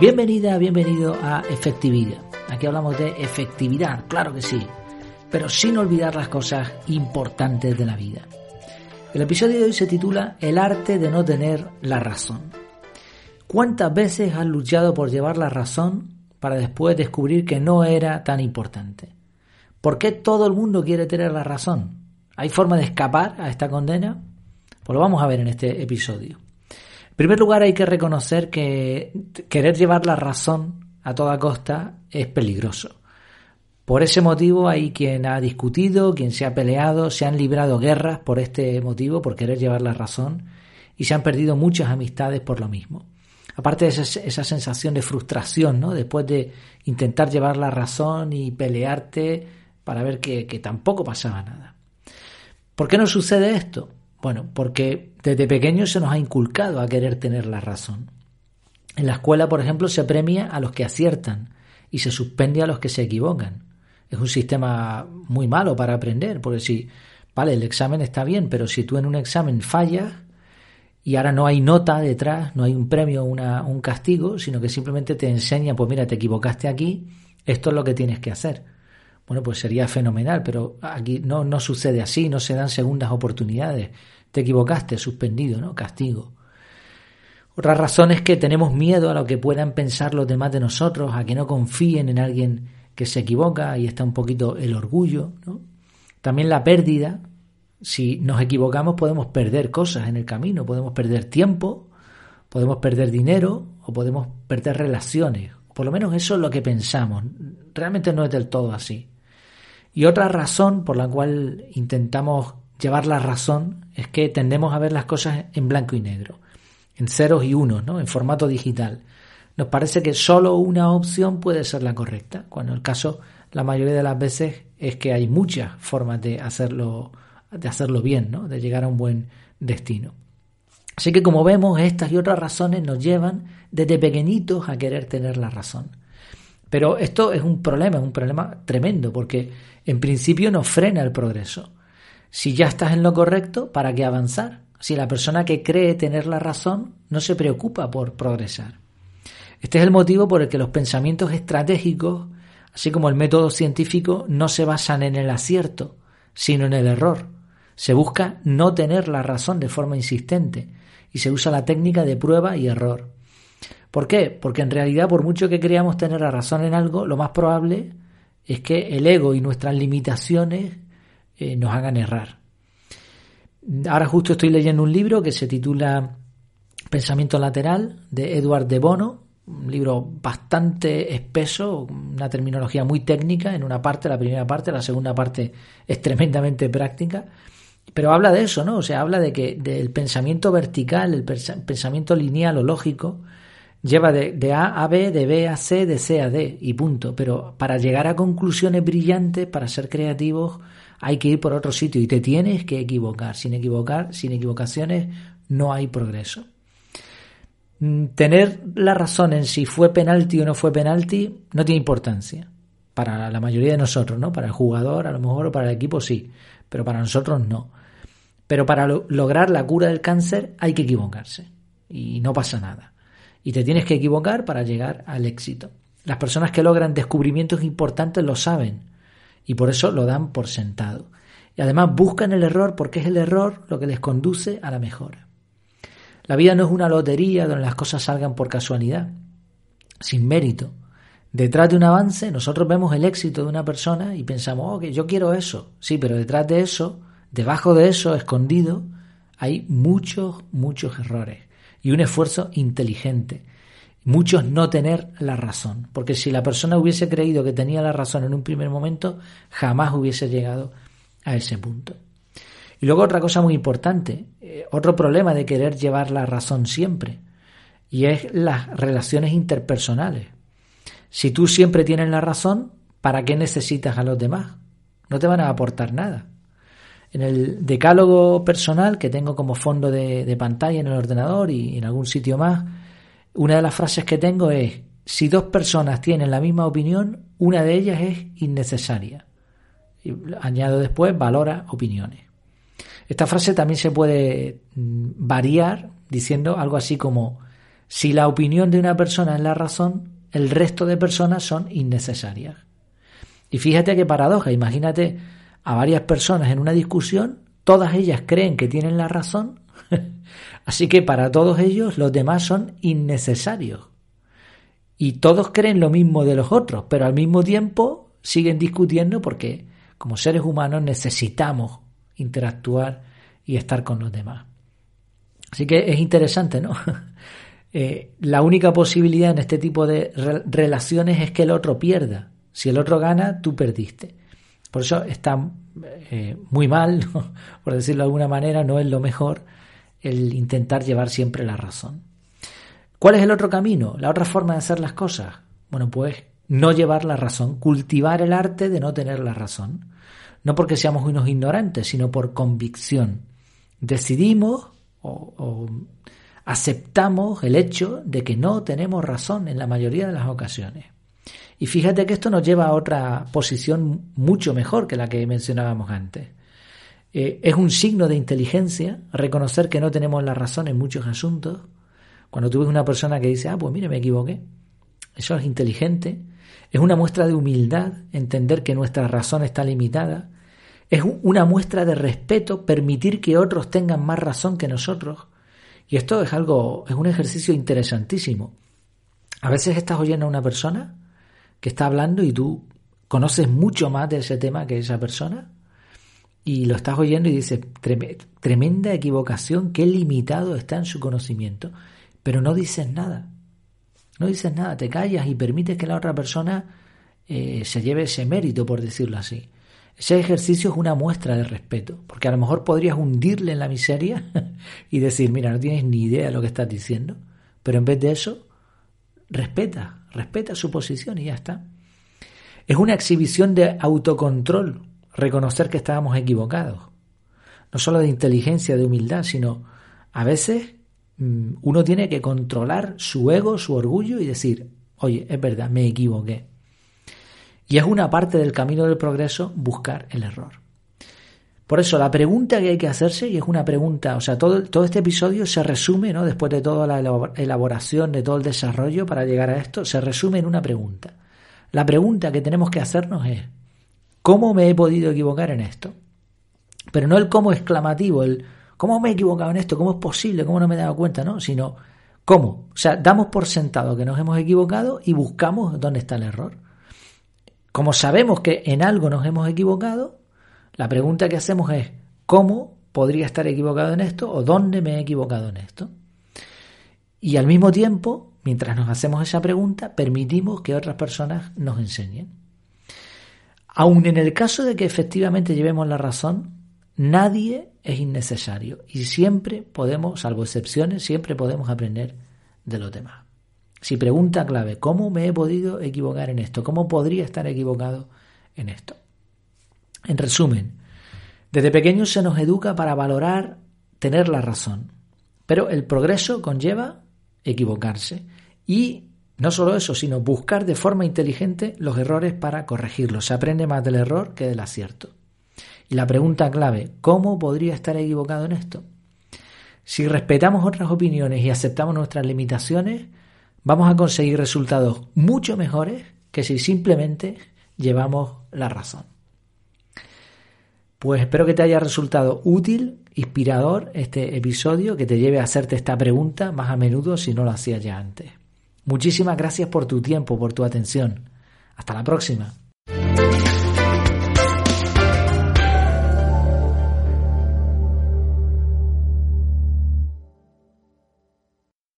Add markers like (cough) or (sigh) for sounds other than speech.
Bienvenida, bienvenido a Efectividad. Aquí hablamos de efectividad, claro que sí, pero sin olvidar las cosas importantes de la vida. El episodio de hoy se titula El arte de no tener la razón. ¿Cuántas veces has luchado por llevar la razón para después descubrir que no era tan importante? ¿Por qué todo el mundo quiere tener la razón? ¿Hay forma de escapar a esta condena? Pues lo vamos a ver en este episodio. En primer lugar, hay que reconocer que querer llevar la razón a toda costa es peligroso. Por ese motivo hay quien ha discutido, quien se ha peleado, se han librado guerras por este motivo, por querer llevar la razón, y se han perdido muchas amistades por lo mismo. Aparte de esa, sensación de frustración, ¿no? Después de intentar llevar la razón y pelearte para ver que tampoco pasaba nada. ¿Por qué no sucede esto? Bueno, porque desde pequeño se nos ha inculcado a querer tener la razón. En la escuela, por ejemplo, se premia a los que aciertan y se suspende a los que se equivocan. Es un sistema muy malo para aprender, porque si, vale, el examen está bien, pero si tú en un examen fallas y ahora no hay nota detrás, no hay un premio, una, un castigo, sino que simplemente te enseña, pues mira, te equivocaste aquí, esto es lo que tienes que hacer. Bueno, pues sería fenomenal, pero aquí no, no sucede así, no se dan segundas oportunidades. Te equivocaste, suspendido, ¿no? Castigo. Otra razón es que tenemos miedo a lo que puedan pensar los demás de nosotros, a que no confíen en alguien que se equivoca, ahí está un poquito el orgullo, ¿no? También la pérdida. Si nos equivocamos podemos perder cosas en el camino, podemos perder tiempo, podemos perder dinero o podemos perder relaciones. Por lo menos eso es lo que pensamos. Realmente no es del todo así. Y otra razón por la cual intentamos llevar la razón es que tendemos a ver las cosas en blanco y negro, en ceros y unos, ¿no? en formato digital. Nos parece que solo una opción puede ser la correcta, cuando el caso la mayoría de las veces es que hay muchas formas de hacerlo, de hacerlo bien, ¿no? de llegar a un buen destino. Así que como vemos, estas y otras razones nos llevan desde pequeñitos a querer tener la razón. Pero esto es un problema, un problema tremendo, porque en principio nos frena el progreso. Si ya estás en lo correcto, ¿para qué avanzar? Si la persona que cree tener la razón no se preocupa por progresar. Este es el motivo por el que los pensamientos estratégicos, así como el método científico, no se basan en el acierto, sino en el error. Se busca no tener la razón de forma insistente y se usa la técnica de prueba y error. ¿Por qué? Porque en realidad, por mucho que creamos tener la razón en algo, lo más probable es que el ego y nuestras limitaciones eh, nos hagan errar. Ahora justo estoy leyendo un libro que se titula Pensamiento lateral de Edward de Bono, un libro bastante espeso, una terminología muy técnica en una parte, la primera parte, la segunda parte es tremendamente práctica, pero habla de eso, ¿no? O sea, habla de que del pensamiento vertical, el pensamiento lineal o lógico, lleva de, A a B, de B a C, de C a D y punto. Pero para llegar a conclusiones brillantes, para ser creativos, hay que ir por otro sitio y te tienes que equivocar. Sin equivocar, sin equivocaciones, no hay progreso. Mm, tener la razón en si fue penalti o no fue penalti no tiene importancia. Para la mayoría de nosotros, ¿no? Para el jugador, a lo mejor, o para el equipo sí, pero para nosotros no. Pero para lograr la cura del cáncer hay que equivocarse y no pasa nada y te tienes que equivocar para llegar al éxito. Las personas que logran descubrimientos importantes lo saben y por eso lo dan por sentado. Y además buscan el error porque es el error lo que les conduce a la mejora. La vida no es una lotería donde las cosas salgan por casualidad, sin mérito. Detrás de un avance nosotros vemos el éxito de una persona y pensamos, oh, que yo quiero eso. Sí, pero detrás de eso, debajo de eso, escondido, hay muchos, muchos errores y un esfuerzo inteligente. Muchos no tener la razón, porque si la persona hubiese creído que tenía la razón en un primer momento, jamás hubiese llegado a ese punto. Y luego otra cosa muy importante, eh, otro problema de querer llevar la razón siempre, y es las relaciones interpersonales. Si tú siempre tienes la razón, ¿para qué necesitas a los demás? No te van a aportar nada. En el decálogo personal que tengo como fondo de, pantalla en el ordenador y en algún sitio más, una de las frases que tengo es, si dos personas tienen la misma opinión, una de ellas es innecesaria. Y añado después, valora opiniones. Esta frase también se puede mm, variar diciendo algo así como, Si la opinión de una persona es la razón, el resto de personas son innecesarias. Y fíjate qué paradoja, imagínate a varias personas en una discusión, todas ellas creen que tienen la razón, (laughs) así que para todos ellos los demás son innecesarios. Y todos creen lo mismo de los otros, pero al mismo tiempo siguen discutiendo porque como seres humanos necesitamos interactuar y estar con los demás. Así que es interesante, ¿no? (laughs) Eh, la única posibilidad en este tipo de relaciones es que el otro pierda. Si el otro gana, tú perdiste. Por eso está eh, muy mal, (laughs) por decirlo de alguna manera, no es lo mejor el intentar llevar siempre la razón. ¿Cuál es el otro camino? La otra forma de hacer las cosas. Bueno, pues no llevar la razón, cultivar el arte de no tener la razón. No porque seamos unos ignorantes, sino por convicción. Decidimos o aceptamos el hecho de que no tenemos razón en la mayoría de las ocasiones. Y fíjate que esto nos lleva a otra posición mucho mejor que la que mencionábamos antes. Eh, es un signo de inteligencia reconocer que no tenemos la razón en muchos asuntos. Cuando tú ves una persona que dice, ah, pues mire, me equivoqué. Eso es inteligente. Es una muestra de humildad entender que nuestra razón está limitada. Es una muestra de respeto permitir que otros tengan más razón que nosotros. Y esto es algo, es un ejercicio interesantísimo. A veces estás oyendo a una persona que está hablando y tú conoces mucho más de ese tema que esa persona y lo estás oyendo y dices, tremenda equivocación, qué limitado está en su conocimiento, pero no dices nada. No dices nada, te callas y permites que la otra persona eh, se lleve ese mérito, por decirlo así. Ese ejercicio es una muestra de respeto, porque a lo mejor podrías hundirle en la miseria (laughs) y decir, mira, no tienes ni idea de lo que estás diciendo, pero en vez de eso, respeta, respeta su posición y ya está. Es una exhibición de autocontrol, reconocer que estábamos equivocados. No solo de inteligencia, de humildad, sino a veces mm, uno tiene que controlar su ego, su orgullo y decir, oye, es verdad, me equivoqué. Y es una parte del camino del progreso buscar el error. Por eso la pregunta que hay que hacerse, y es una pregunta, o sea, todo, todo este episodio se resume, ¿no? Después de toda la elaboración, de todo el desarrollo para llegar a esto, se resume en una pregunta. La pregunta que tenemos que hacernos es, ¿cómo me he podido equivocar en esto? Pero no el cómo exclamativo, el cómo me he equivocado en esto, cómo es posible, cómo no me he dado cuenta, ¿no? Sino cómo. O sea, damos por sentado que nos hemos equivocado y buscamos dónde está el error. Como sabemos que en algo nos hemos equivocado, la pregunta que hacemos es, ¿cómo podría estar equivocado en esto o dónde me he equivocado en esto? Y al mismo tiempo, mientras nos hacemos esa pregunta, permitimos que otras personas nos enseñen. Aun en el caso de que efectivamente llevemos la razón, nadie es innecesario y siempre podemos, salvo excepciones, siempre podemos aprender de los demás. Si pregunta clave, ¿cómo me he podido equivocar en esto? ¿Cómo podría estar equivocado en esto? En resumen, desde pequeños se nos educa para valorar tener la razón, pero el progreso conlleva equivocarse y no solo eso, sino buscar de forma inteligente los errores para corregirlos. Se aprende más del error que del acierto. Y la pregunta clave, ¿cómo podría estar equivocado en esto? Si respetamos otras opiniones y aceptamos nuestras limitaciones, vamos a conseguir resultados mucho mejores que si simplemente llevamos la razón. Pues espero que te haya resultado útil, inspirador este episodio, que te lleve a hacerte esta pregunta más a menudo si no lo hacías ya antes. Muchísimas gracias por tu tiempo, por tu atención. Hasta la próxima.